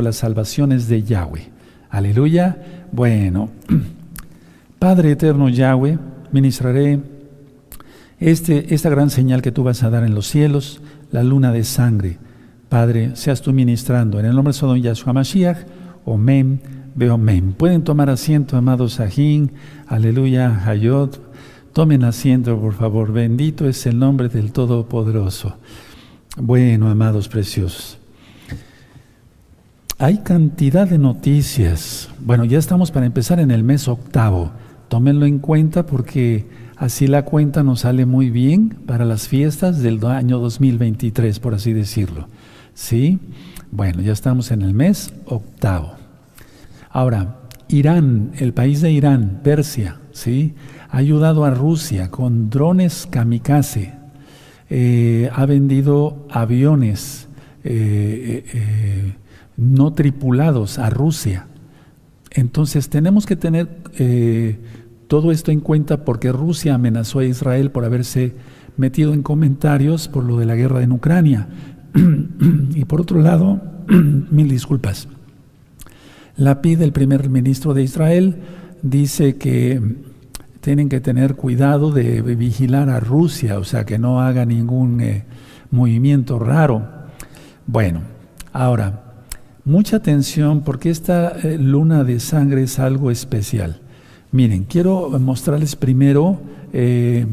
las salvaciones de Yahweh. Aleluya. Bueno, Padre eterno Yahweh, ministraré este, esta gran señal que tú vas a dar en los cielos, la luna de sangre. Padre, seas tú ministrando. En el nombre de Sodom Yahshua Mashiach, Omen, veo Omen. Pueden tomar asiento, amados Sajín, aleluya, Hayot. Tomen asiento, por favor. Bendito es el nombre del Todopoderoso. Bueno, amados preciosos. Hay cantidad de noticias. Bueno, ya estamos para empezar en el mes octavo. Tómenlo en cuenta porque así la cuenta nos sale muy bien para las fiestas del año 2023, por así decirlo. ¿Sí? Bueno, ya estamos en el mes octavo. Ahora, Irán, el país de Irán, Persia, ¿sí? Ha ayudado a Rusia con drones kamikaze. Eh, ha vendido aviones. Eh, eh, no tripulados a Rusia. Entonces tenemos que tener eh, todo esto en cuenta porque Rusia amenazó a Israel por haberse metido en comentarios por lo de la guerra en Ucrania. y por otro lado, mil disculpas, la pide el primer ministro de Israel dice que tienen que tener cuidado de vigilar a Rusia, o sea, que no haga ningún eh, movimiento raro. Bueno, ahora, Mucha atención porque esta eh, luna de sangre es algo especial. Miren, quiero mostrarles primero, eh,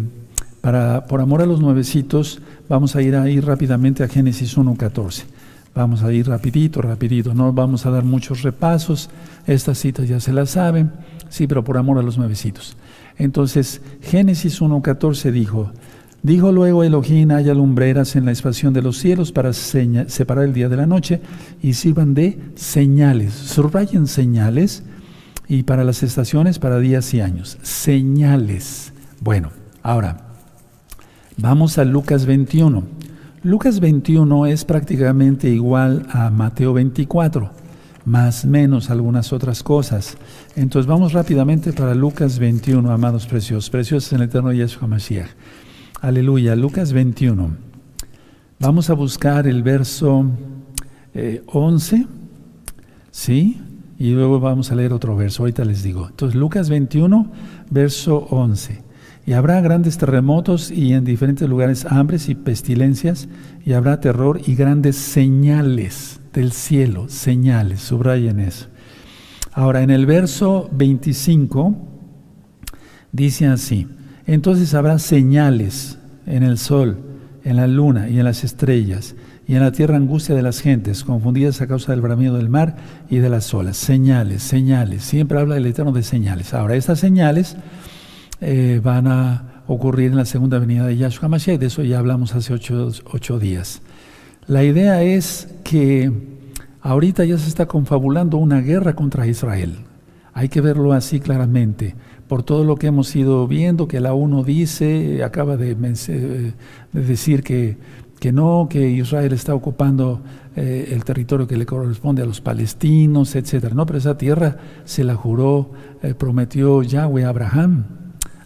para, por amor a los nuevecitos, vamos a ir ahí rápidamente a Génesis 1.14. Vamos a ir rapidito, rapidito, no vamos a dar muchos repasos, estas citas ya se las saben, sí, pero por amor a los nuevecitos. Entonces, Génesis 1.14 dijo, Dijo luego Elohim, haya lumbreras en la expansión de los cielos para separar el día de la noche y sirvan de señales. Subrayen señales y para las estaciones, para días y años. Señales. Bueno, ahora, vamos a Lucas 21. Lucas 21 es prácticamente igual a Mateo 24, más menos algunas otras cosas. Entonces vamos rápidamente para Lucas 21, amados preciosos, preciosos en el eterno Yeshua Mashiach. Aleluya, Lucas 21. Vamos a buscar el verso 11, eh, ¿sí? Y luego vamos a leer otro verso, ahorita les digo. Entonces, Lucas 21, verso 11. Y habrá grandes terremotos y en diferentes lugares hambres y pestilencias, y habrá terror y grandes señales del cielo, señales, subrayen eso. Ahora, en el verso 25, dice así, entonces habrá señales en el sol, en la luna y en las estrellas, y en la tierra angustia de las gentes, confundidas a causa del bramido del mar y de las olas. Señales, señales. Siempre habla el Eterno de señales. Ahora, estas señales eh, van a ocurrir en la segunda venida de Yahshua Mashiach, de eso ya hablamos hace ocho, ocho días. La idea es que ahorita ya se está confabulando una guerra contra Israel. Hay que verlo así claramente por todo lo que hemos ido viendo, que la ONU dice, acaba de, decir que, que, no, que Israel está ocupando eh, el territorio que le corresponde a los palestinos, etc. No, pero esa tierra se la juró, eh, prometió Yahweh a Abraham,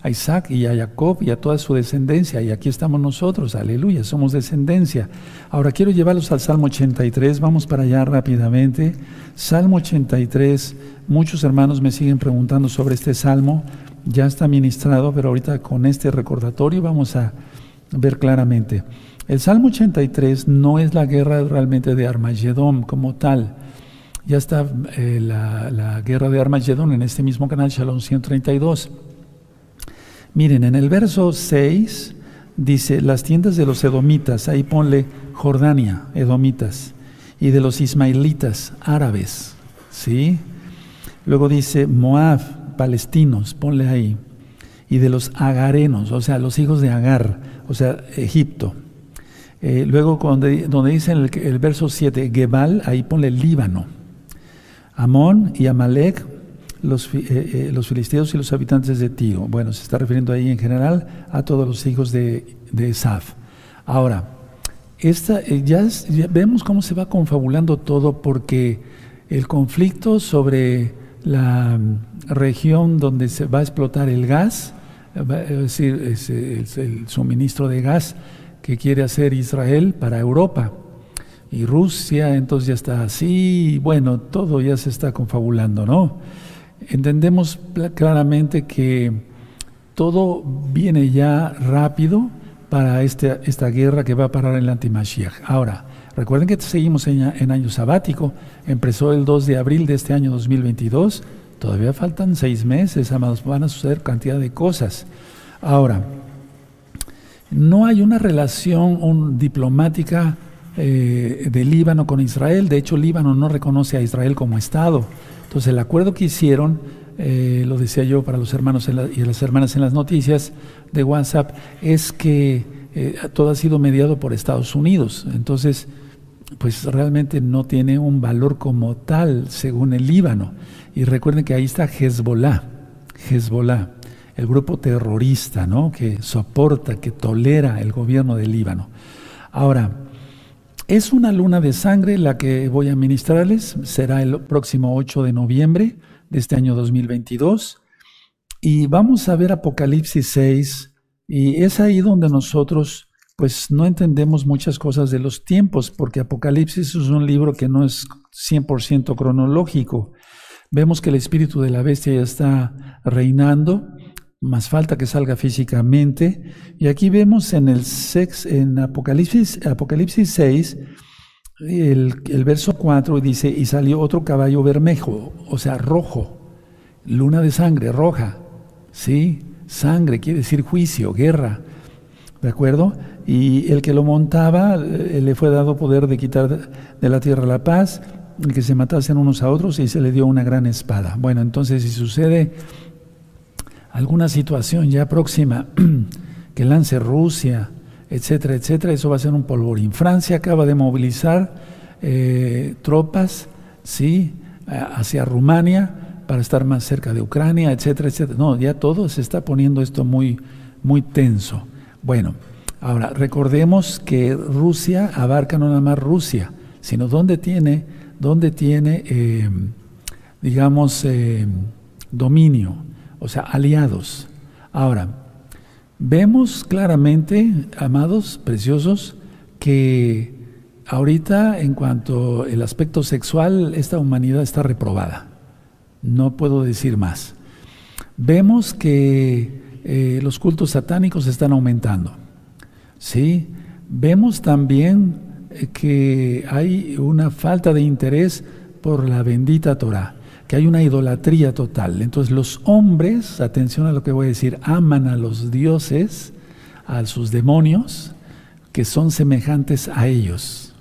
a Isaac y a Jacob y a toda su descendencia. Y aquí estamos nosotros, aleluya, somos descendencia. Ahora quiero llevarlos al Salmo 83, vamos para allá rápidamente. Salmo 83 Muchos hermanos me siguen preguntando sobre este salmo, ya está ministrado, pero ahorita con este recordatorio vamos a ver claramente. El Salmo 83 no es la guerra realmente de Armagedón como tal. Ya está eh, la, guerra de Armagedón en este mismo canal, Shalom 132. Miren, en el verso 6 dice, las tiendas de los edomitas, ahí ponle Jordania, edomitas, y de los ismaelitas, árabes, ¿sí? Luego dice Moab, palestinos, ponle ahí. Y de los agarenos, o sea, los hijos de Agar, o sea, Egipto. Eh, luego donde, donde dice el, el, verso 7, Gebal, ahí ponle Líbano. Amón y Amalek, los, eh, eh, los, filisteos y los habitantes de Tío. Bueno, se está refiriendo ahí en general a todos los hijos de, de Esaf. Ahora, esta, ya, ya, vemos cómo se va confabulando todo porque el conflicto sobre la región donde se va a explotar el gas, es decir, el, suministro de gas que quiere hacer Israel para Europa. y Rusia, entonces ya está así, bueno, todo ya se está confabulando, ¿no? Entendemos claramente que todo viene ya rápido para este, esta guerra que va a parar en la antimashiach. Ahora, recuerden que seguimos en, en año sabático, empezó el 2 de abril de este año 2022, todavía faltan seis meses, amados, van a suceder cantidad de cosas. Ahora, no hay una relación diplomática eh, de Líbano con Israel. De hecho, Líbano no reconoce a Israel como Estado. Entonces, el acuerdo que hicieron, eh, lo decía yo para los hermanos y las hermanas en las noticias de WhatsApp, es que eh, todo ha sido mediado por Estados Unidos. Entonces, pues realmente no tiene un valor como tal según el Líbano. Y recuerden que ahí está Hezbollah. Hezbollah el grupo terrorista, ¿no? que soporta, que tolera el gobierno del Líbano. Ahora, es una luna de sangre la que voy a ministrarles, será el próximo 8 de noviembre de este año 2022, y vamos a ver Apocalipsis 6, y es ahí donde nosotros pues no entendemos muchas cosas de los tiempos, porque Apocalipsis es un libro que no es 100% cronológico. Vemos que el espíritu de la bestia ya está reinando, más falta que salga físicamente. Y aquí vemos en el sex, en Apocalipsis, Apocalipsis 6, el, el, verso 4 dice, y salió otro caballo bermejo, o sea, rojo, luna de sangre, roja, ¿sí? Sangre quiere decir juicio, guerra, ¿de acuerdo? Y el que lo montaba eh, le fue dado poder de quitar de la tierra la paz, que se matasen unos a otros y se le dio una gran espada. Bueno, entonces si sucede alguna situación ya próxima que lance Rusia, etcétera, etcétera, eso va a ser un polvorín. Francia acaba de movilizar eh, tropas, sí, hacia Rumania para estar más cerca de Ucrania, etcétera, etcétera. No, ya todo se está poniendo esto muy, muy tenso. Bueno, ahora recordemos que Rusia abarca no nada más Rusia, sino donde tiene, donde tiene, eh, digamos, eh, dominio o sea, aliados. Ahora, vemos claramente, amados, preciosos, que ahorita en cuanto al aspecto sexual, esta humanidad está reprobada. No puedo decir más. Vemos que eh, los cultos satánicos están aumentando. ¿sí? Vemos también eh, que hay una falta de interés por la bendita Torah hay una idolatría total. Entonces los hombres, atención a lo que voy a decir, aman a los dioses, a sus demonios, que son semejantes a ellos.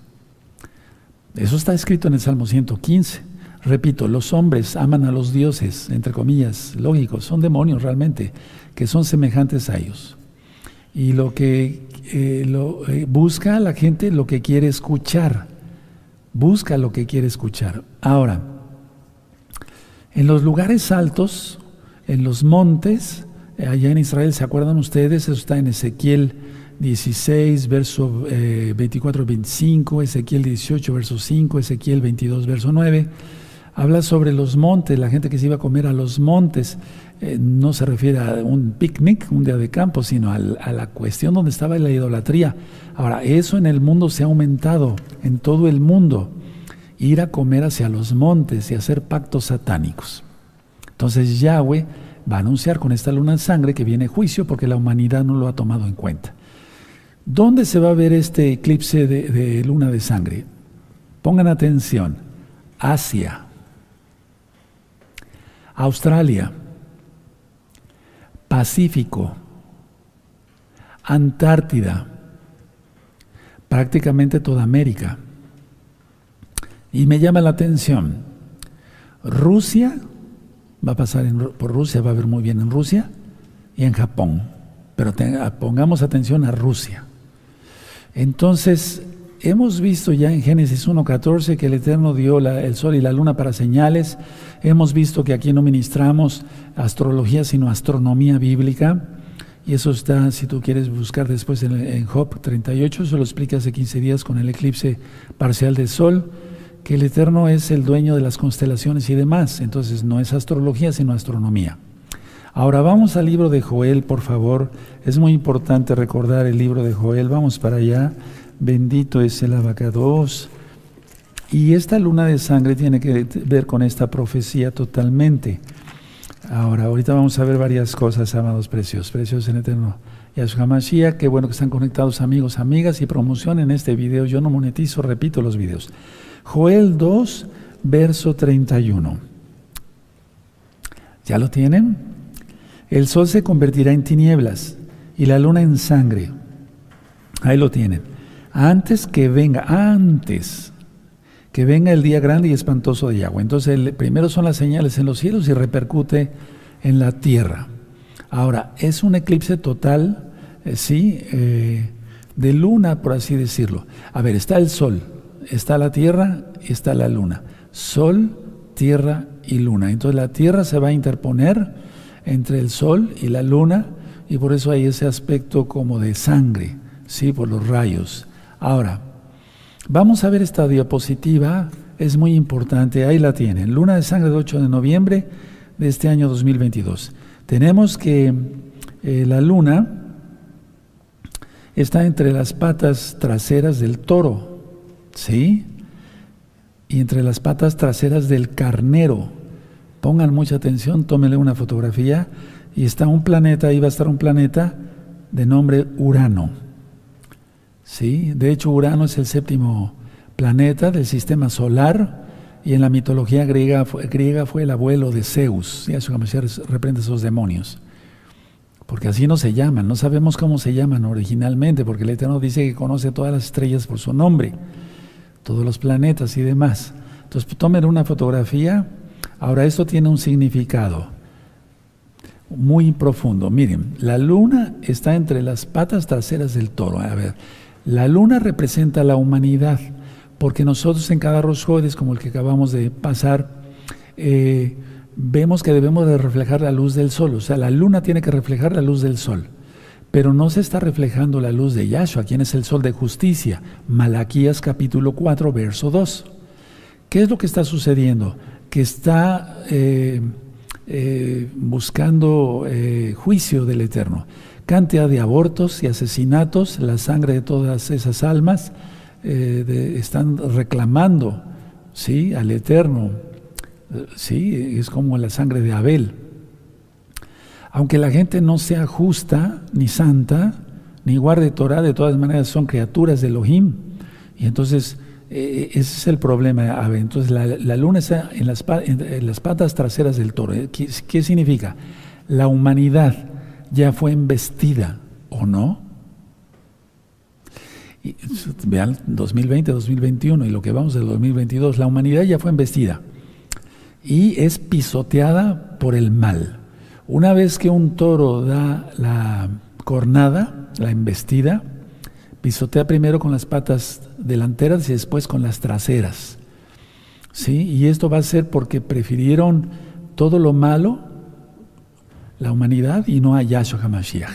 Eso está escrito en el Salmo 115. Repito, los hombres aman a los dioses, entre comillas, lógicos, son demonios realmente, que son semejantes a ellos. Y lo que eh, eh, busca la gente lo que quiere escuchar, busca lo que quiere escuchar. Ahora, en los lugares altos, en los montes, eh, allá en Israel, ¿se acuerdan ustedes? Eso está en Ezequiel 16, verso 24, eh, 25, Ezequiel 18, verso 5, Ezequiel 22, verso 9. Habla sobre los montes, la gente que se iba a comer a los montes. Eh, no se refiere a un picnic, un día de campo, sino a la cuestión donde estaba la idolatría. Ahora, eso en el mundo se ha aumentado, en todo el mundo ir a comer hacia los montes y hacer pactos satánicos. Entonces Yahweh va a anunciar con esta luna de sangre que viene juicio porque la humanidad no lo ha tomado en cuenta. ¿Dónde se va a ver este eclipse de, de luna de sangre? Pongan atención. Asia, Australia, Pacífico, Antártida, prácticamente toda América. Y me llama la atención, Rusia, va a pasar por Rusia, va a ver muy bien en Rusia y en Japón, pero pongamos atención a Rusia. Entonces, hemos visto ya en Génesis 1.14 que el Eterno dio el sol y la luna para señales, hemos visto que aquí no ministramos astrología, sino astronomía bíblica, y eso está, si tú quieres buscar después en, en Job 38, eso lo explica hace 15 días con el eclipse parcial del sol que el Eterno es el dueño de las constelaciones y demás. Entonces no es astrología, sino astronomía. Ahora vamos al libro de Joel, por favor. Es muy importante recordar el libro de Joel. Vamos para allá. Bendito es el abacados. Y esta luna de sangre tiene que ver con esta profecía totalmente. Ahora, ahorita vamos a ver varias cosas, amados precios, precios en eterno. Yahshua Mashiach, qué bueno que están conectados amigos, amigas y promocionen este video. Yo no monetizo, repito los videos. Joel 2, verso 31. ¿Ya lo tienen? El sol se convertirá en tinieblas y la luna en sangre. Ahí lo tienen. Antes que venga, antes que venga el día grande y espantoso de Yahweh. Entonces, el, primero son las señales en los cielos y repercute en la tierra. Ahora, es un eclipse total, eh, sí, eh, de luna, por así decirlo. A ver, está el sol, está la tierra y está la luna. Sol, tierra y luna. Entonces la tierra se va a interponer entre el sol y la luna y por eso hay ese aspecto como de sangre, sí, por los rayos. Ahora, vamos a ver esta diapositiva, es muy importante, ahí la tienen, luna de sangre del 8 de noviembre de este año 2022. Tenemos que eh, la luna está entre las patas traseras del toro, ¿sí? Y entre las patas traseras del carnero. Pongan mucha atención, tómenle una fotografía y está un planeta, ahí va a estar un planeta de nombre Urano. ¿Sí? De hecho, Urano es el séptimo planeta del sistema solar y en la mitología griega fue, griega fue el abuelo de Zeus. Y eso reprende esos demonios. Porque así no se llaman, no sabemos cómo se llaman originalmente, porque el Eterno dice que conoce todas las estrellas por su nombre, todos los planetas y demás. Entonces, tomen una fotografía. Ahora, esto tiene un significado muy profundo. Miren, la luna está entre las patas traseras del toro. A ver, la luna representa la humanidad porque nosotros en cada Rosjodes, como el que acabamos de pasar, eh, vemos que debemos de reflejar la luz del sol, o sea, la luna tiene que reflejar la luz del sol, pero no se está reflejando la luz de Yahshua, quien es el sol de justicia, Malaquías capítulo 4, verso 2. ¿Qué es lo que está sucediendo? Que está eh, eh, buscando juicio del Eterno, cantidad de abortos y asesinatos, la sangre de todas esas almas, eh, están reclamando ¿sí? al Eterno. ¿sí? Es como la sangre de Abel. Aunque la gente no sea justa, ni santa, ni guarde Torah, de todas maneras son criaturas de Elohim. Y entonces, eh, ese es el problema. Entonces, la, luna está en las, en las, patas traseras del toro. ¿Qué, ¿Qué significa? La humanidad ya fue embestida, ¿o no? Vean 2020, 2021 y lo que vamos del 2022, la humanidad ya fue embestida y es pisoteada por el mal. Una vez que un toro da la cornada, la embestida, pisotea primero con las patas delanteras y después con las traseras. ¿Sí? Y esto va a ser porque prefirieron todo lo malo, la humanidad, y no a Yahshua HaMashiach.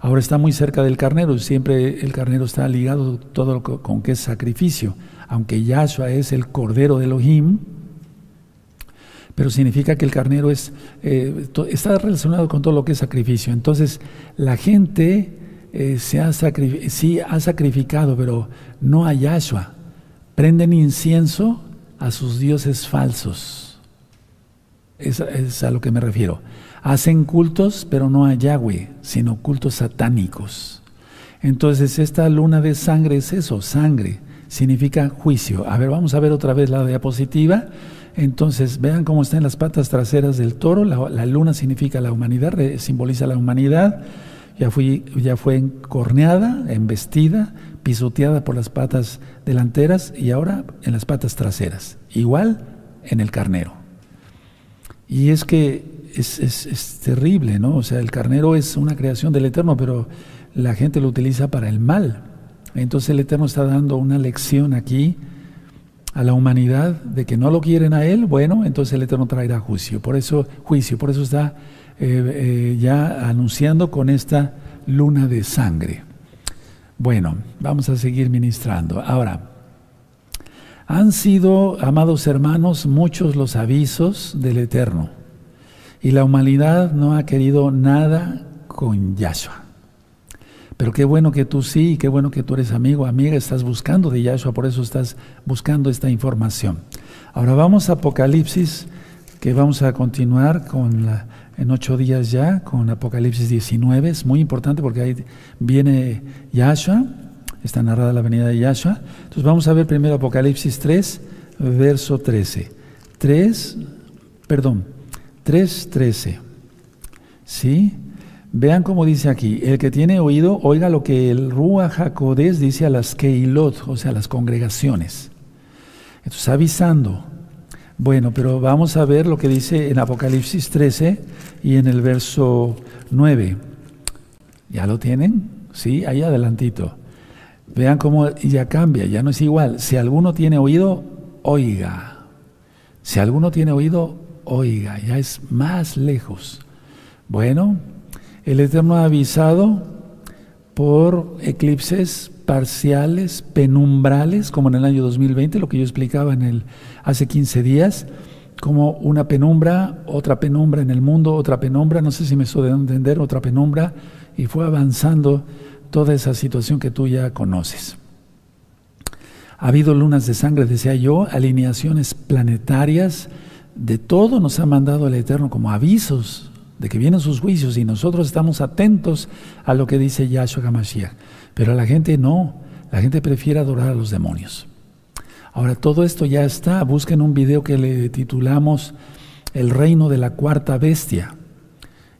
Ahora está muy cerca del carnero, siempre el carnero está ligado todo con que es sacrificio, aunque Yahshua es el cordero de Elohim, pero significa que el carnero es, eh, está relacionado con todo lo que es sacrificio. Entonces, la gente eh, se ha sí ha sacrificado, pero no a Yahshua. Prenden incienso a sus dioses falsos. es a lo que me refiero. Hacen cultos, pero no a Yahweh, sino cultos satánicos. Entonces, esta luna de sangre es eso, sangre, significa juicio. A ver, vamos a ver otra vez la diapositiva. Entonces, vean cómo están las patas traseras del toro. La, luna significa la humanidad, simboliza la humanidad. Ya, ya fue encorneada, embestida, pisoteada por las patas delanteras y ahora en las patas traseras. Igual en el carnero. Y es que es, terrible, ¿no? O sea, el carnero es una creación del Eterno, pero la gente lo utiliza para el mal. Entonces el Eterno está dando una lección aquí a la humanidad de que no lo quieren a Él, bueno, entonces el Eterno traerá juicio. Por eso, juicio, por eso está eh, eh, ya anunciando con esta luna de sangre. Bueno, vamos a seguir ministrando. Ahora, han sido, amados hermanos, muchos los avisos del Eterno. Y la humanidad no ha querido nada con Yahshua. Pero qué bueno que tú sí, qué bueno que tú eres amigo, amiga, estás buscando de Yahshua, por eso estás buscando esta información. Ahora vamos a Apocalipsis, que vamos a continuar con en ocho días ya, con Apocalipsis 19. Es muy importante porque ahí viene Yahshua, está narrada la venida de Yahshua. Entonces vamos a ver primero Apocalipsis 3, verso 13. 3, perdón, 3, 13. ¿Sí? Vean cómo dice aquí, el que tiene oído, oiga lo que el Rúa Jacodés dice a las Keilot, o sea, las congregaciones. Entonces, avisando. Bueno, pero vamos a ver lo que dice en Apocalipsis 13 y en el verso 9. ¿Ya lo tienen? Sí, ahí adelantito. Vean cómo ya cambia, ya no es igual. Si alguno tiene oído, oiga. Si alguno tiene oído, oiga, ya es más lejos. Bueno, el Eterno ha avisado por eclipses parciales, penumbrales, como en el año 2020, lo que yo explicaba en el, hace 15 días, como una penumbra, otra penumbra en el mundo, otra penumbra, no sé si me estoy entender, otra penumbra, y fue avanzando toda esa situación que tú ya conoces. Ha habido lunas de sangre, decía yo, alineaciones planetarias, de todo nos ha mandado el Eterno como avisos de que vienen sus juicios y nosotros estamos atentos a lo que dice Yahshua HaMashiach. Pero la gente no, la gente prefiere adorar a los demonios. Ahora, todo esto ya está. Busquen un video que le titulamos El reino de la cuarta bestia.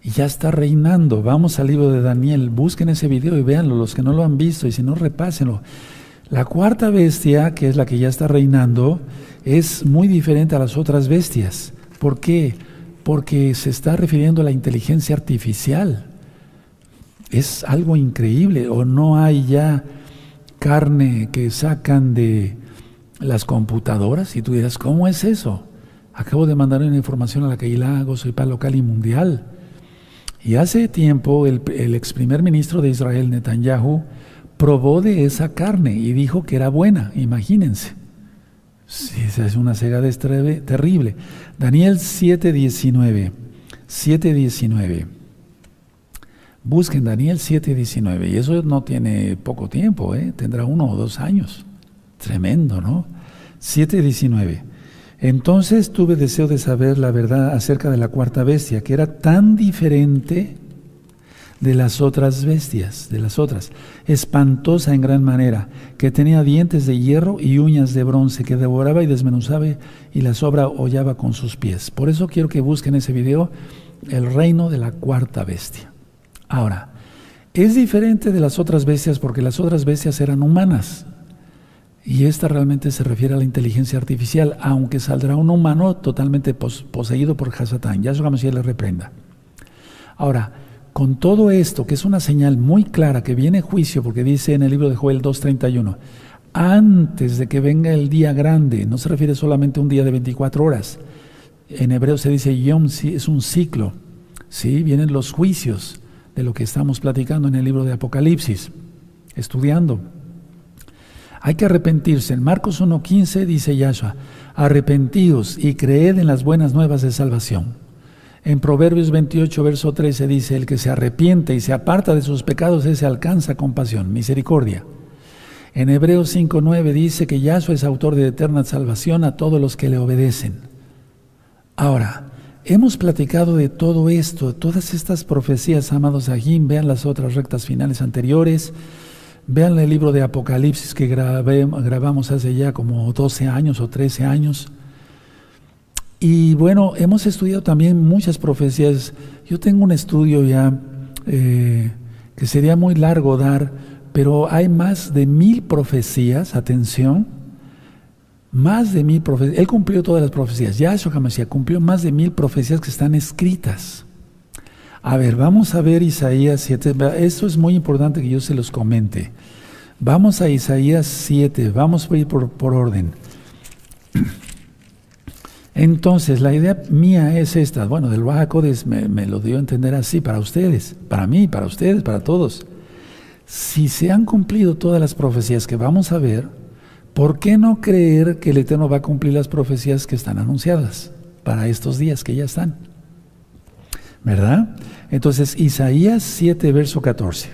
Y ya está reinando. Vamos al libro de Daniel. Busquen ese video y véanlo, los que no lo han visto, y si no, repásenlo. La cuarta bestia, que es la que ya está reinando, es muy diferente a las otras bestias. ¿Por qué? Porque se está refiriendo a la inteligencia artificial. Es algo increíble, o no hay ya carne que sacan de las computadoras y tú dirás, ¿cómo es eso? Acabo de mandar una información a la Keilah soy para local y mundial. Y hace tiempo el ex primer ministro de Israel, Netanyahu, probó de esa carne y dijo que era buena, imagínense. Sí, esa es una cegadez terrible. Daniel 7:19. 7:19. Busquen Daniel 7:19. Y eso no tiene poco tiempo, ¿eh? tendrá uno o dos años. Tremendo, ¿no? 7:19. Entonces tuve deseo de saber la verdad acerca de la cuarta bestia, que era tan diferente de las otras bestias, de las otras, espantosa en gran manera, que tenía dientes de hierro y uñas de bronce, que devoraba y desmenuzaba y la sobra hollaba con sus pies. Por eso quiero que busquen ese video, el reino de la cuarta bestia. Ahora, es diferente de las otras bestias porque las otras bestias eran humanas. Y esta realmente se refiere a la inteligencia artificial, aunque saldrá un humano totalmente poseído por Hasatán. Ya si le reprenda. Ahora, con todo esto, que es una señal muy clara que viene juicio, porque dice en el libro de Joel 2.31, antes de que venga el día grande, no se refiere solamente a un día de 24 horas, en hebreo se dice yom, es un ciclo, ¿sí? vienen los juicios de lo que estamos platicando en el libro de Apocalipsis, estudiando. Hay que arrepentirse. En Marcos 1.15 dice Yahshua, arrepentidos y creed en las buenas nuevas de salvación. En Proverbios 28, verso 13 dice, el que se arrepiente y se aparta de sus pecados, ese alcanza compasión, misericordia. En Hebreos 5.9 dice que Yahshua es autor de eterna salvación a todos los que le obedecen. Ahora, hemos platicado de todo esto, todas estas profecías, amados Ajim, vean las otras rectas finales anteriores, vean el libro de Apocalipsis que grabamos hace ya como 12 años o 13 años. Y bueno, hemos estudiado también muchas profecías. Yo tengo un estudio ya eh, que sería muy largo dar, pero hay más de mil profecías, atención, más de mil profecías. Él cumplió todas las profecías. Yahshua HaMashiach cumplió más de mil profecías que están escritas. A ver, vamos a ver Isaías 7. Esto es muy importante que yo se los comente. Vamos a Isaías 7. Vamos a ir por, por orden. Entonces, la idea mía es esta. Bueno, del Baja me, me, lo dio a entender así para ustedes, para mí, para ustedes, para todos. Si se han cumplido todas las profecías que vamos a ver, ¿por qué no creer que el Eterno va a cumplir las profecías que están anunciadas para estos días que ya están? ¿Verdad? Entonces, Isaías 7, verso 14.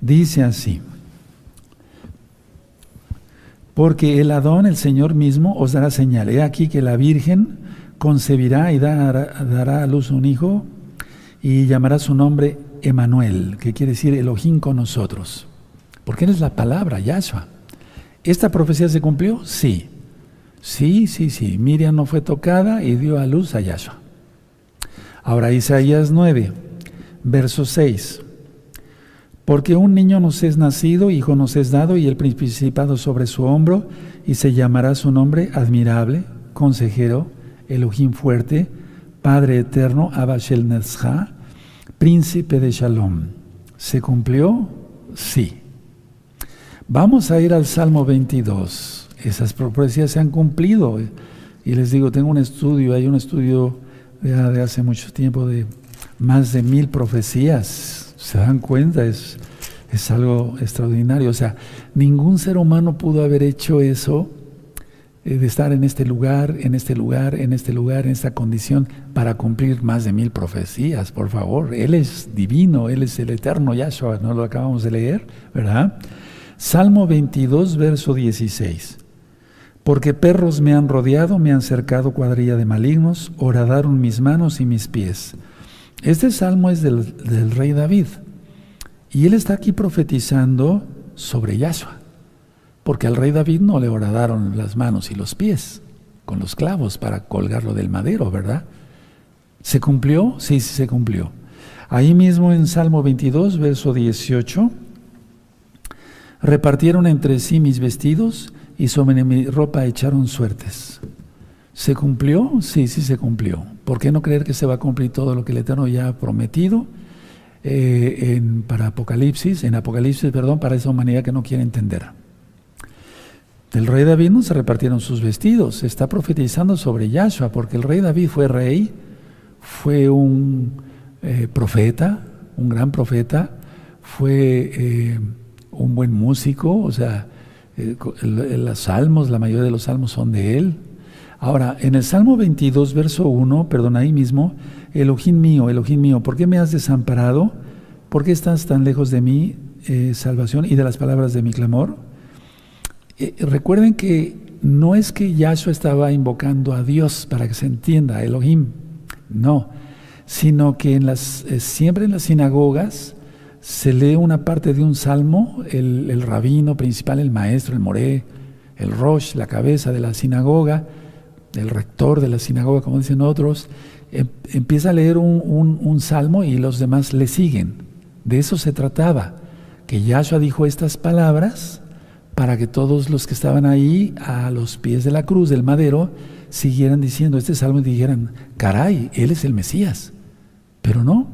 Dice así, porque el Adón, el Señor mismo, os dará señal. He aquí que la Virgen concebirá y dará, a luz un hijo y llamará su nombre Emanuel, que quiere decir Elohim con nosotros. Porque es la palabra, Yahshua. ¿Esta profecía se cumplió? Sí. Sí, sí, sí. Miriam no fue tocada y dio a luz a Yahshua. Ahora Isaías 9, verso 6. Porque un niño nos es nacido, hijo nos es dado, y el principado sobre su hombro, y se llamará su nombre admirable, consejero, Elohim fuerte, Padre eterno, Abashel Netzha, príncipe de Shalom. ¿Se cumplió? Sí. Vamos a ir al Salmo 22. Esas profecías se han cumplido. Y les digo, tengo un estudio, hay un estudio de hace mucho tiempo de más de mil profecías. ¿Se dan cuenta? Es, es algo extraordinario. O sea, ningún ser humano pudo haber hecho eso eh, de estar en este lugar, en este lugar, en este lugar, en esta condición, para cumplir más de mil profecías, por favor. Él es divino, Él es el eterno Yahshua, no lo acabamos de leer, ¿verdad? Salmo 22, verso 16. Porque perros me han rodeado, me han cercado cuadrilla de malignos, horadaron mis manos y mis pies. Este salmo es del, rey David. Y él está aquí profetizando sobre Yahshua porque al rey David no le horadaron las manos y los pies con los clavos para colgarlo del madero, ¿verdad? ¿Se cumplió? Sí, sí se cumplió. Ahí mismo en Salmo 22, verso 18, repartieron entre sí mis vestidos y sobre mi ropa echaron suertes. ¿Se cumplió? Sí, sí se cumplió. ¿Por qué no creer que se va a cumplir todo lo que el Eterno ya ha prometido eh, en, para Apocalipsis, en Apocalipsis, perdón, para esa humanidad que no quiere entender? Del rey David no se repartieron sus vestidos. Se está profetizando sobre Yahshua, porque el rey David fue rey, fue un eh, profeta, un gran profeta, fue eh, un buen músico, o sea, los salmos, la mayoría de los salmos son de él. Ahora, en el Salmo 22, verso 1, perdón, ahí mismo, Elohim mío, Elohim mío, ¿por qué me has desamparado? ¿Por qué estás tan lejos de mí, salvación, y de las palabras de mi clamor? Eh, recuerden que no es que Yahshua estaba invocando a Dios para que se entienda, Elohim, no, sino que en las, eh, siempre en las sinagogas se lee una parte de un salmo, el, rabino principal, el maestro, el moré, el rosh, la cabeza de la sinagoga, el rector de la sinagoga, como dicen otros, em, empieza a leer un, un salmo y los demás le siguen. De eso se trataba, que Yahshua dijo estas palabras para que todos los que estaban ahí a los pies de la cruz del madero siguieran diciendo este salmo y dijeran, caray, Él es el Mesías. Pero no,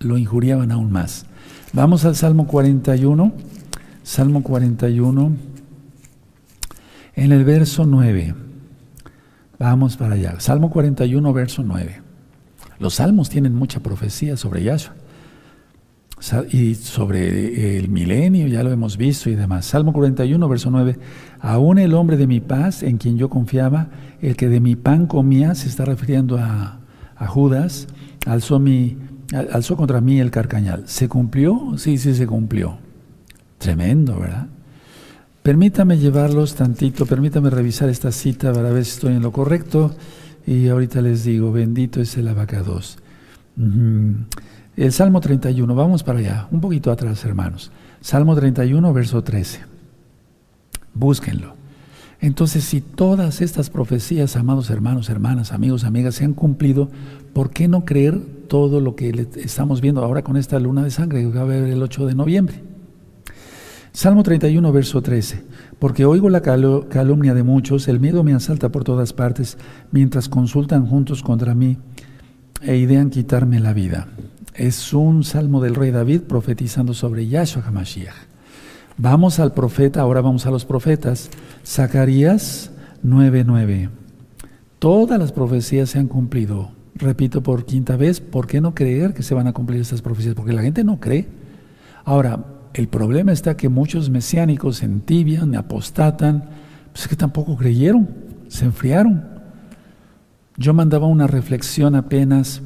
lo injuriaban aún más. Vamos al Salmo 41, Salmo 41, en el verso 9. Vamos para allá. Salmo 41, verso 9. Los salmos tienen mucha profecía sobre Yahshua y sobre el milenio, ya lo hemos visto y demás. Salmo 41, verso 9. Aún el hombre de mi paz, en quien yo confiaba, el que de mi pan comía, se está refiriendo a, Judas, alzó, mi, alzó contra mí el carcañal. ¿Se cumplió? Sí, sí, se cumplió. Tremendo, ¿verdad? Permítame llevarlos tantito, permítame revisar esta cita para ver si estoy en lo correcto. Y ahorita les digo, bendito es el abacados. El Salmo 31, vamos para allá, un poquito atrás, hermanos. Salmo 31, verso 13. Búsquenlo. Entonces, si todas estas profecías, amados hermanos, hermanas, amigos, amigas, se han cumplido, ¿por qué no creer todo lo que estamos viendo ahora con esta luna de sangre que va a haber el 8 de noviembre? Salmo 31, verso 13. Porque oigo la calumnia de muchos, el miedo me asalta por todas partes, mientras consultan juntos contra mí e idean quitarme la vida es un salmo del rey David profetizando sobre Yahshua HaMashiach. Vamos al profeta, ahora vamos a los profetas. Zacarías 9:9. Todas las profecías se han cumplido. Repito por quinta vez, ¿por qué no creer que se van a cumplir estas profecías? Porque la gente no cree. Ahora, el problema está que muchos mesiánicos se entibian, apostatan, pues es que tampoco creyeron, se enfriaron. Yo mandaba una reflexión apenas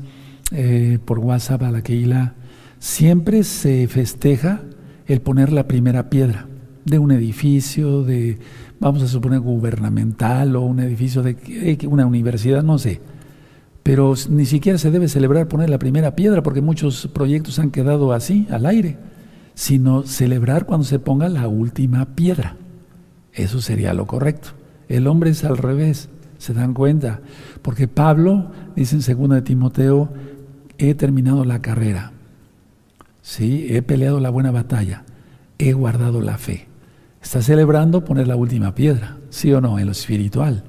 eh, por WhatsApp a la Keila, siempre se festeja el poner la primera piedra de un edificio, de, vamos a suponer, gubernamental o un edificio de una universidad, no sé. Pero ni siquiera se debe celebrar poner la primera piedra porque muchos proyectos han quedado así, al aire, sino celebrar cuando se ponga la última piedra. Eso sería lo correcto. El hombre es al revés, se dan cuenta. Porque Pablo dice en 2 de Timoteo, he terminado la carrera, ¿sí? he peleado la buena batalla, he guardado la fe. Está celebrando poner la última piedra, ¿sí o no? En lo espiritual.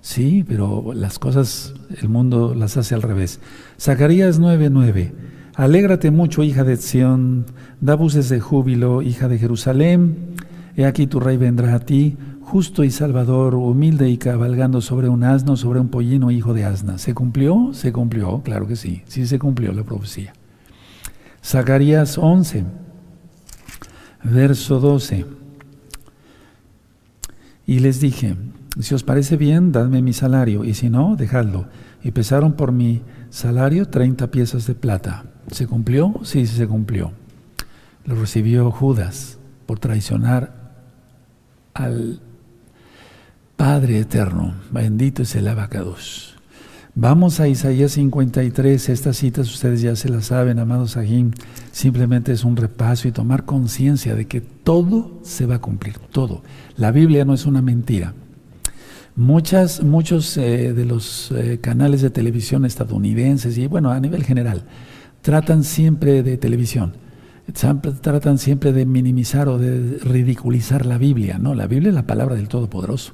Sí, pero las cosas, el mundo las hace al revés. Zacarías 9:9. Alégrate mucho, hija de Sión, da voces de júbilo, hija de Jerusalén. He aquí tu rey vendrá a ti, justo y salvador, humilde y cabalgando sobre un asno, sobre un pollino, hijo de asna. ¿Se cumplió? Se cumplió, claro que sí. Sí se cumplió la profecía. Zacarías 11, verso 12. Y les dije, si os parece bien, dadme mi salario, y si no, dejadlo. Y pesaron por mi salario 30 piezas de plata. ¿Se cumplió? Sí, se cumplió. Lo recibió Judas por traicionar al Padre Eterno. Bendito es el abacados. Vamos a Isaías 53, estas citas ustedes ya se las saben, amados Agim, simplemente es un repaso y tomar conciencia de que todo se va a cumplir, todo. La Biblia no es una mentira. Muchas, muchos eh, de los eh, canales de televisión estadounidenses y bueno, a nivel general, tratan siempre de televisión, tratan siempre de minimizar o de ridiculizar la Biblia, ¿no? La Biblia es la palabra del Todopoderoso.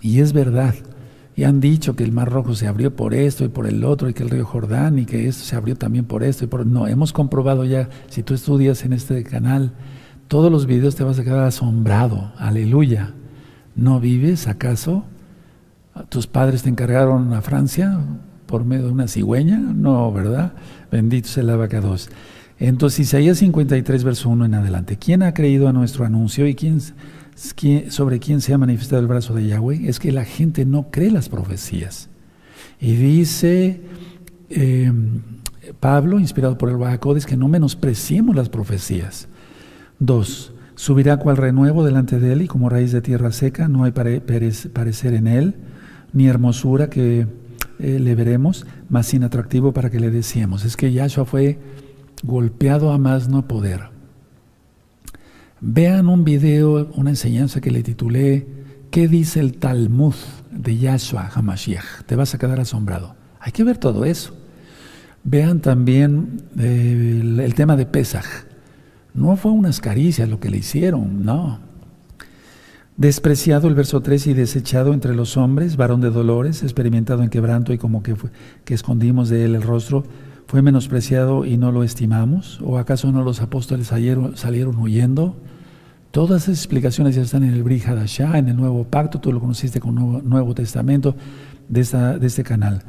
Y es verdad. Y han dicho que el Mar Rojo se abrió por esto y por el otro, y que el río Jordán, y que esto se abrió también por esto y por... No, hemos comprobado ya, si tú estudias en este canal, todos los videos te vas a quedar asombrado. Aleluya. ¿No vives acaso? ¿Tus padres te encargaron a Francia por medio de una cigüeña? No, ¿verdad? Bendito sea el abacados. Entonces, Isaías 53, verso 1 en adelante. ¿Quién ha creído a nuestro anuncio y sobre quién se ha manifestado el brazo de Yahweh es que la gente no cree las profecías. Y dice em, Pablo, inspirado por el Bajacodes, que no menospreciemos las profecías. Dos, subirá cual renuevo delante de él y como raíz de tierra seca, no hay parecer en él, ni hermosura que eh, le veremos, más sin atractivo para que le decíamos. Es que Yahshua fue golpeado a más no poder. Vean un video, una enseñanza que le titulé ¿Qué dice el Talmud de Yahshua Hamashiach? Te vas a quedar asombrado. Hay que ver todo eso. Vean también eh, el, tema de Pesach. No fue unas caricias lo que le hicieron, no. Despreciado el verso 3 y desechado entre los hombres, varón de dolores, experimentado en quebranto y como que, que escondimos de él el rostro, fue menospreciado y no lo estimamos? ¿O acaso no los apóstoles salieron, huyendo? Todas esas explicaciones ya están en el Bri en el Nuevo Pacto, tú lo conociste con Nuevo, Nuevo Testamento de, esta, de este canal.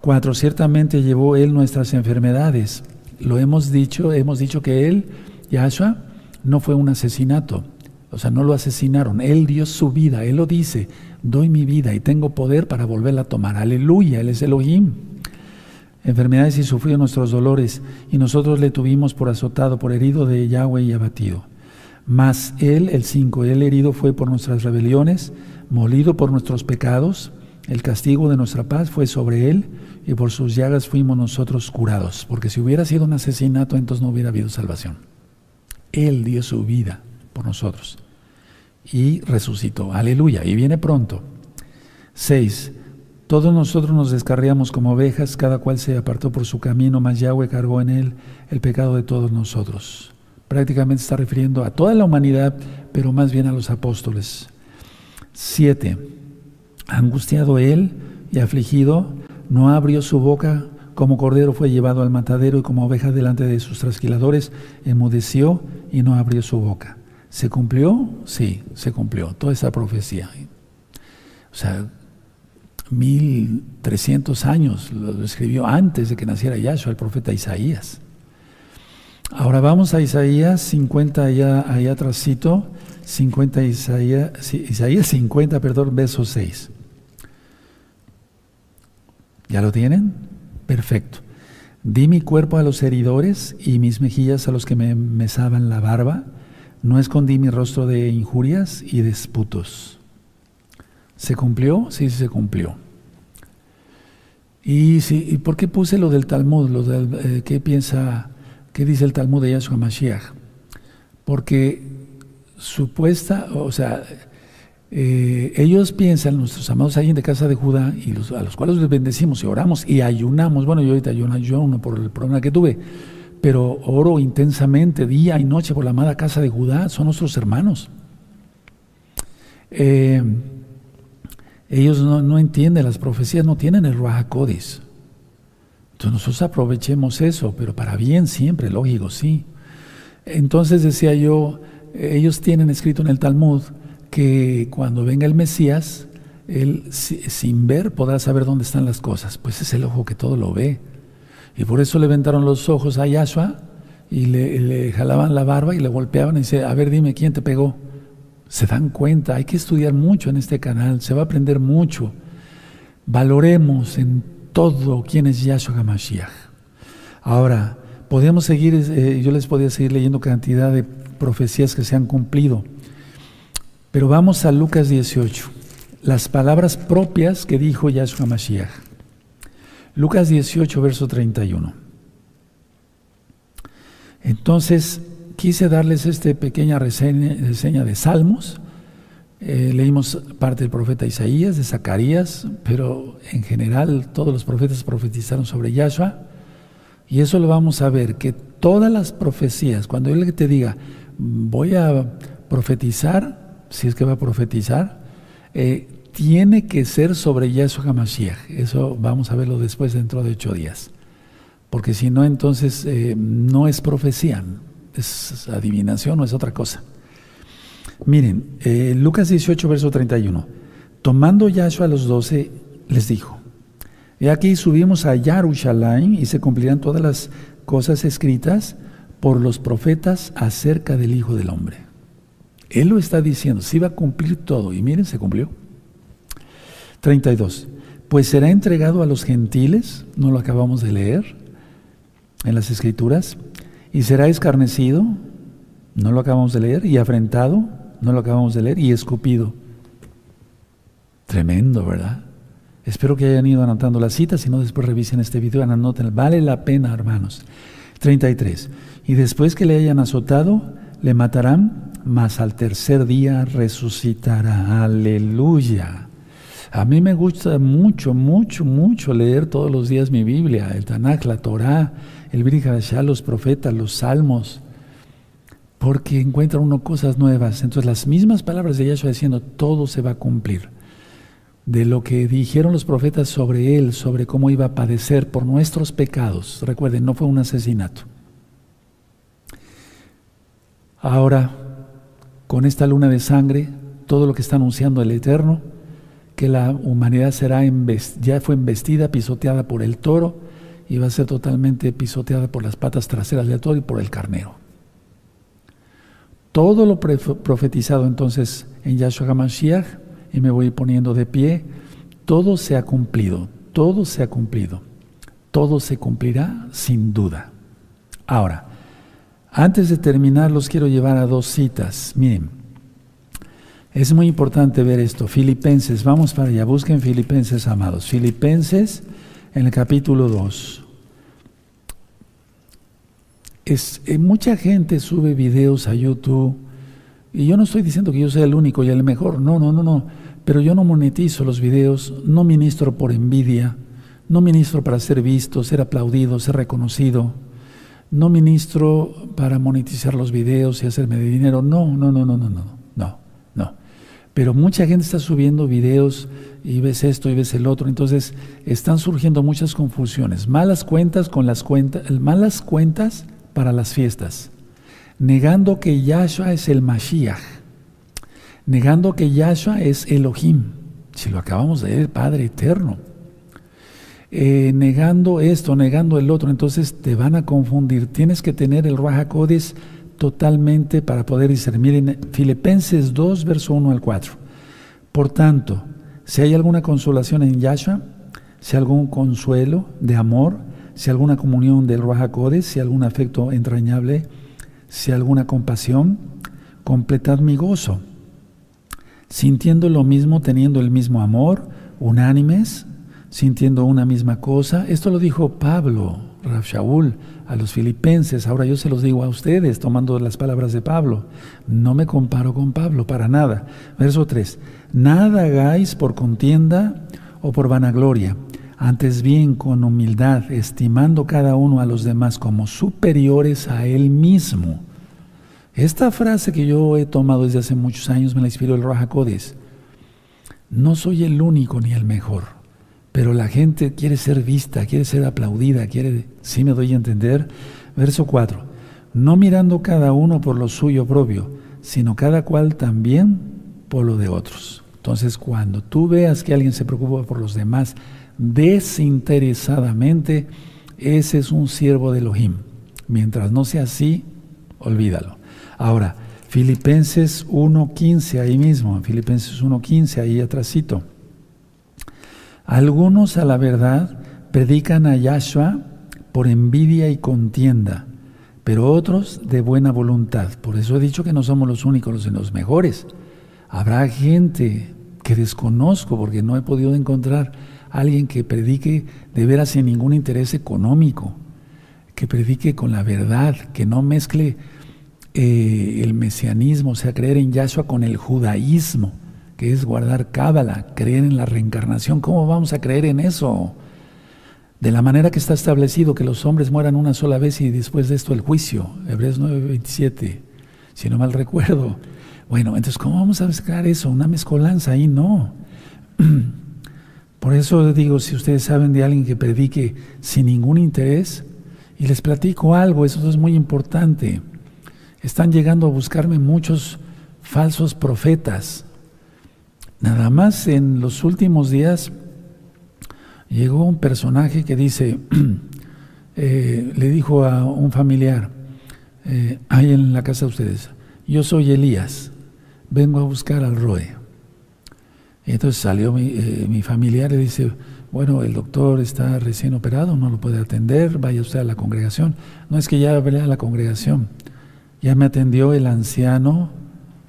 Cuatro, ciertamente llevó Él nuestras enfermedades. Lo hemos dicho, hemos dicho que Él, Yahshua, no fue un asesinato. O sea, no lo asesinaron. Él dio su vida. Él lo dice, doy mi vida y tengo poder para volverla a tomar. Aleluya, Él es Elohim enfermedades y sufrió nuestros dolores, y nosotros le tuvimos por azotado, por herido de Yahweh y abatido. Mas él, el 5, él herido fue por nuestras rebeliones, molido por nuestros pecados, el castigo de nuestra paz fue sobre él, y por sus llagas fuimos nosotros curados, porque si hubiera sido un asesinato, entonces no hubiera habido salvación. Él dio su vida por nosotros y resucitó. Aleluya. Y viene pronto. 6. Todos nosotros nos descarriamos como ovejas, cada cual se apartó por su camino, mas Yahweh cargó en él el pecado de todos nosotros. Prácticamente está refiriendo a toda la humanidad, pero más bien a los apóstoles. Siete, angustiado él y afligido, no abrió su boca, como cordero fue llevado al matadero y como oveja delante de sus trasquiladores, enmudeció y no abrió su boca. ¿Se cumplió? Sí, se cumplió, toda esa profecía. O sea, 1300 años, lo escribió antes de que naciera Yahshua, el profeta Isaías. Ahora vamos a Isaías 50, allá, allá atrásito, 50 Isaías, Isaías 50, perdón, verso 6. ¿Ya lo tienen? Perfecto. Di mi cuerpo a los heridores y mis mejillas a los que me mesaban la barba. No escondí mi rostro de injurias y disputos. ¿Se cumplió? Sí, se cumplió. ¿Y, sí, ¿y por qué puse lo del Talmud? Lo del, eh, ¿Qué piensa, qué dice el Talmud de Yahshua Mashiach? Porque supuesta, o sea, eh, ellos piensan, nuestros amados alguien de casa de Judá, y los, a los cuales les bendecimos y oramos y ayunamos. Bueno, yo ahorita ayuno, por el problema que tuve, pero oro intensamente día y noche por la amada casa de Judá, son nuestros hermanos. Eh, ellos no, entienden las profecías, no tienen el Ruajakodis. Entonces nosotros aprovechemos eso, pero para bien siempre, lógico, sí. Entonces decía yo, ellos tienen escrito en el Talmud, que cuando venga el Mesías, él sin ver podrá saber dónde están las cosas. Pues es el ojo que todo lo ve. Y por eso le vendaron los ojos a Yahshua y le, jalaban la barba y le golpeaban y dice, a ver, dime quién te pegó. Se dan cuenta, hay que estudiar mucho en este canal, se va a aprender mucho. Valoremos en todo quién es Yahshua HaMashiach. Ahora, podemos seguir, eh, yo les podía seguir leyendo cantidad de profecías que se han cumplido. Pero vamos a Lucas 18, las palabras propias que dijo Yahshua Mashiach. Lucas 18, verso 31. Entonces, quise darles esta pequeña reseña, de Salmos. Eh, leímos parte del profeta Isaías, de Zacarías, pero en general todos los profetas profetizaron sobre Yahshua. Y eso lo vamos a ver, que todas las profecías, cuando Él te diga, voy a profetizar, si es que va a profetizar, eh, tiene que ser sobre Yahshua HaMashiach. Eso vamos a verlo después dentro de ocho días. Porque si no, entonces eh, no es profecía, es adivinación o es otra cosa. Miren, eh, Lucas 18, verso 31. Tomando Yahshua a los doce, les dijo, He aquí subimos a Yarushalayim y se cumplirán todas las cosas escritas por los profetas acerca del Hijo del Hombre. Él lo está diciendo, si va a cumplir todo. Y miren, se cumplió. 32. Pues será entregado a los gentiles, no lo acabamos de leer en las escrituras, y será escarnecido, no lo acabamos de leer, y afrentado, no lo acabamos de leer, y escupido. Tremendo, ¿verdad? Espero que hayan ido anotando las citas, si no después revisen este video, anoten, vale la pena, hermanos. 33. Y después que le hayan azotado, le matarán mas al tercer día resucitará. Aleluya. A mí me gusta mucho, mucho, mucho leer todos los días mi Biblia, el Tanakh, la Torah, el Birjashá, los profetas, los salmos, porque encuentra uno cosas nuevas. Entonces las mismas palabras de Yahshua diciendo, todo se va a cumplir. De lo que dijeron los profetas sobre él, sobre cómo iba a padecer por nuestros pecados. Recuerden, no fue un asesinato. Ahora, con esta luna de sangre, todo lo que está anunciando el Eterno, que la humanidad será ya fue embestida, pisoteada por el toro y va a ser totalmente pisoteada por las patas traseras del toro y por el carnero. Todo lo profetizado entonces en Yahshua HaMashiach, y me voy poniendo de pie, todo se ha cumplido, todo se ha cumplido, todo se cumplirá sin duda. Ahora, antes de terminar, los quiero llevar a dos citas. Miren, es muy importante ver esto. Filipenses, vamos para allá, busquen Filipenses, amados. Filipenses en el capítulo 2. Es, eh, mucha gente sube videos a YouTube y yo no estoy diciendo que yo sea el único y el mejor, no, no, no, no, pero yo no monetizo los videos, no ministro por envidia, no ministro para ser visto, ser aplaudido, ser reconocido no ministro para monetizar los videos y hacerme de dinero. No, no, no, no, no, no, no, no. Pero mucha gente está subiendo videos y ves esto y ves el otro. Entonces están surgiendo muchas confusiones. Malas cuentas con las cuentas, malas cuentas para las fiestas. Negando que Yahshua es el Mashiach. Negando que Yahshua es Elohim. Si lo acabamos de ver, Padre eterno. Eh, negando esto, negando el otro, entonces te van a confundir. Tienes que tener el Raja totalmente para poder discernir. En Filipenses 2, verso 1 al 4. Por tanto, si hay alguna consolación en Yahshua, si algún consuelo de amor, si alguna comunión del Rajacodes, si algún afecto entrañable, si alguna compasión, completad mi gozo, sintiendo lo mismo, teniendo el mismo amor, unánimes, sintiendo una misma cosa. Esto lo dijo Pablo, Shaul, a los filipenses. Ahora yo se los digo a ustedes, tomando las palabras de Pablo. No me comparo con Pablo, para nada. Verso 3. Nada hagáis por contienda o por vanagloria, antes bien con humildad, estimando cada uno a los demás como superiores a él mismo. Esta frase que yo he tomado desde hace muchos años me la inspiró el Raja No soy el único ni el mejor, pero la gente quiere ser vista, quiere ser aplaudida, quiere, si me doy a entender. Verso 4. No mirando cada uno por lo suyo propio, sino cada cual también por lo de otros. Entonces, cuando tú veas que alguien se preocupa por los demás desinteresadamente, ese es un siervo de Elohim. Mientras no sea así, olvídalo. Ahora, Filipenses 1.15, ahí mismo, Filipenses 1.15, ahí atrásito. Algunos a la verdad predican a Yahshua por envidia y contienda, pero otros de buena voluntad. Por eso he dicho que no somos los únicos, los mejores. Habrá gente que desconozco porque no he podido encontrar alguien que predique de veras sin ningún interés económico, que predique con la verdad, que no mezcle eh, el mesianismo, o sea, creer en Yahshua con el judaísmo, que es guardar cábala, creer en la reencarnación. ¿Cómo vamos a creer en eso? De la manera que está establecido que los hombres mueran una sola vez y después de esto el juicio, Hebreos 9:27, si no mal recuerdo. Bueno, entonces, ¿cómo vamos a mezclar eso? Una mezcolanza ahí, no. Por eso digo, si ustedes saben de alguien que predique sin ningún interés, y les platico algo, eso es muy importante. Están llegando a buscarme muchos falsos profetas. Nada más en los últimos días llegó un personaje que dice, eh, le dijo a un familiar, eh, ahí en la casa de ustedes, yo soy Elías vengo a buscar al ROE. Entonces salió mi, eh, mi, familiar y dice, bueno, el doctor está recién operado, no lo puede atender, vaya usted a la congregación. No es que ya vaya a la congregación, ya me atendió el anciano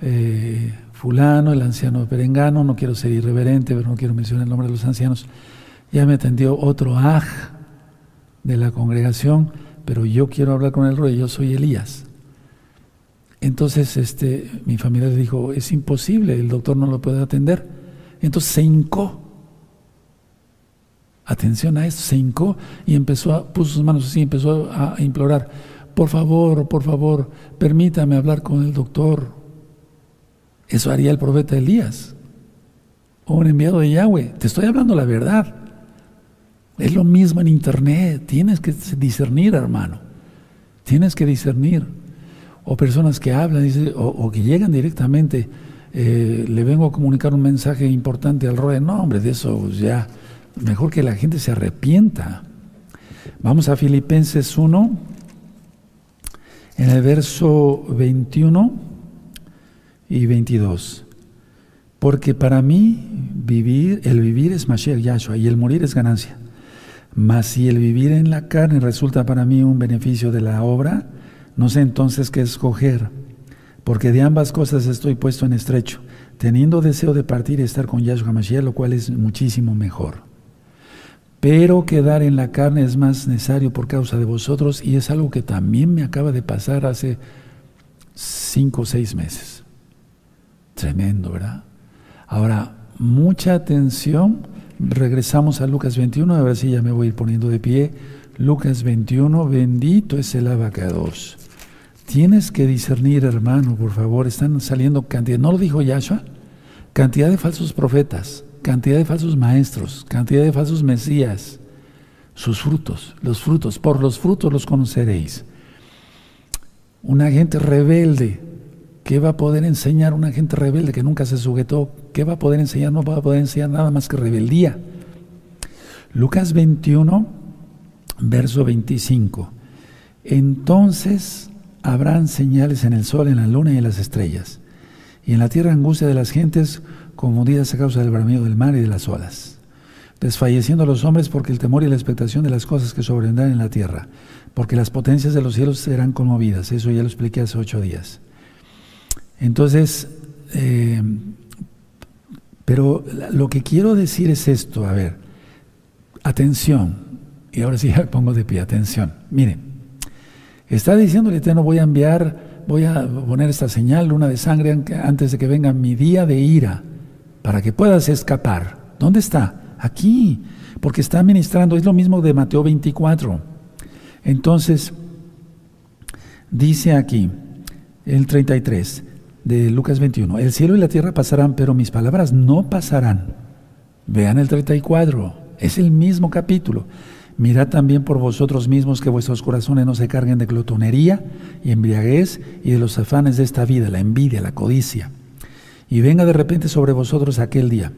eh, fulano, el anciano perengano, no quiero ser irreverente, pero no quiero mencionar el nombre de los ancianos, ya me atendió otro aj de la congregación, pero yo quiero hablar con el ROE, yo soy Elías. Entonces este, mi familia le dijo, es imposible, el doctor no lo puede atender. Entonces se hincó. Atención a esto, se hincó y empezó a, puso sus manos así, empezó a implorar, por favor, por favor, permítame hablar con el doctor. Eso haría el profeta Elías, o un enviado de Yahweh. Te estoy hablando la verdad. Es lo mismo en internet, tienes que discernir, hermano. Tienes que discernir o personas que hablan o, que llegan directamente, eh, le vengo a comunicar un mensaje importante al ROE. No, hombre, de eso ya, mejor que la gente se arrepienta. Vamos a Filipenses 1, en el verso 21 y 22. Porque para mí vivir, el vivir es Mashiach Yahshua y el morir es ganancia. Mas si el vivir en la carne resulta para mí un beneficio de la obra, no sé entonces qué escoger, porque de ambas cosas estoy puesto en estrecho, teniendo deseo de partir y estar con Yahshua Mashiach, lo cual es muchísimo mejor. Pero quedar en la carne es más necesario por causa de vosotros y es algo que también me acaba de pasar hace cinco o seis meses. Tremendo, ¿verdad? Ahora, mucha atención. Regresamos a Lucas 21, a ver si ya me voy a ir poniendo de pie. Lucas 21, bendito es el abacados. Tienes que discernir, hermano, por favor. Están saliendo cantidad, ¿no lo dijo Yahshua? Cantidad de falsos profetas, cantidad de falsos maestros, cantidad de falsos mesías. Sus frutos, los frutos, por los frutos los conoceréis. Una gente rebelde, ¿qué va a poder enseñar una gente rebelde que nunca se sujetó? ¿Qué va a poder enseñar? No va a poder enseñar nada más que rebeldía. Lucas 21, verso 25. Entonces habrán señales en el sol, en la luna y en las estrellas, y en la tierra angustia de las gentes confundidas a causa del bramido del mar y de las olas. desfalleciendo los hombres porque el temor y la expectación de las cosas que sobrevendrán en la tierra, porque las potencias de los cielos serán conmovidas. Eso ya lo expliqué hace ocho días. Entonces, eh, pero lo que quiero decir es esto, a ver, atención, y ahora sí ya pongo de pie, atención, miren, está diciendo el Eterno, voy a enviar, voy a poner esta señal, luna de sangre, antes de que venga mi día de ira, para que puedas escapar. ¿Dónde está? Aquí, porque está ministrando, es lo mismo de Mateo 24. Entonces, dice aquí, el 33 de Lucas 21, el cielo y la tierra pasarán, pero mis palabras no pasarán. Vean el 34, es el mismo capítulo. Mirad también por vosotros mismos que vuestros corazones no se carguen de glotonería y embriaguez y de los afanes de esta vida, la envidia, la codicia. Y venga de repente sobre vosotros aquel día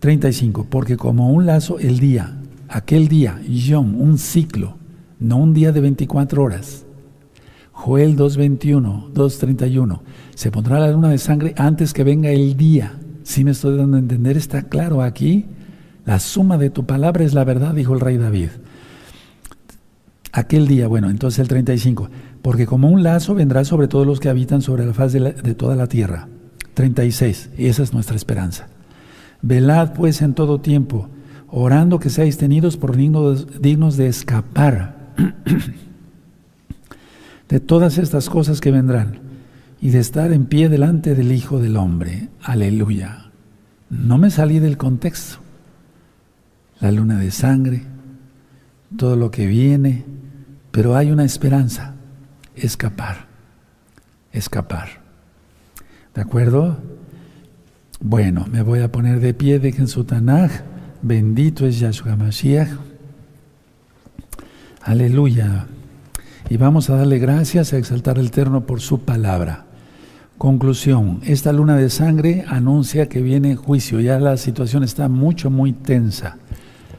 35. Porque como un lazo el día, aquel día, Yom, un ciclo, no un día de 24 horas. Joel 2.21, 2.31. Se pondrá la luna de sangre antes que venga el día. Si me estoy dando a entender, está claro aquí. La suma de tu palabra es la verdad, dijo el rey David. Aquel día, bueno, entonces el 35. Porque como un lazo vendrá sobre todos los que habitan sobre la faz de, toda la tierra. 36. Y esa es nuestra esperanza. Velad pues en todo tiempo, orando que seáis tenidos por dignos de escapar de todas estas cosas que vendrán y de estar en pie delante del Hijo del Hombre. Aleluya. No me salí del contexto. La luna de sangre, todo lo que viene, pero hay una esperanza, escapar, escapar. ¿De acuerdo? Bueno, me voy a poner de pie, dejen su Tanaj. Bendito es Yahshua Mashiach. Aleluya. Y vamos a darle gracias, a exaltar al Eterno por su palabra. Conclusión, esta luna de sangre anuncia que viene juicio, ya la situación está mucho, muy tensa.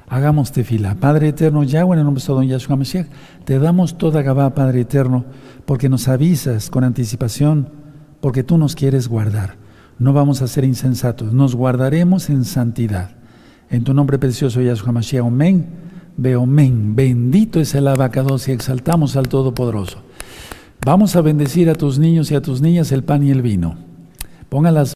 Hagamos tefila. Padre eterno, ya en el nombre de don Yahshua Mashiach, te damos toda Gabá, Padre eterno, porque nos avisas con anticipación, porque tú nos quieres guardar no vamos a ser insensatos, nos guardaremos en santidad. En tu nombre precioso, Yahshua Mashiach, amén. Veo, amén. Bendito es el abacados y exaltamos al Todopoderoso. Vamos a bendecir a tus niños y a tus niñas el pan y el vino. Póngalas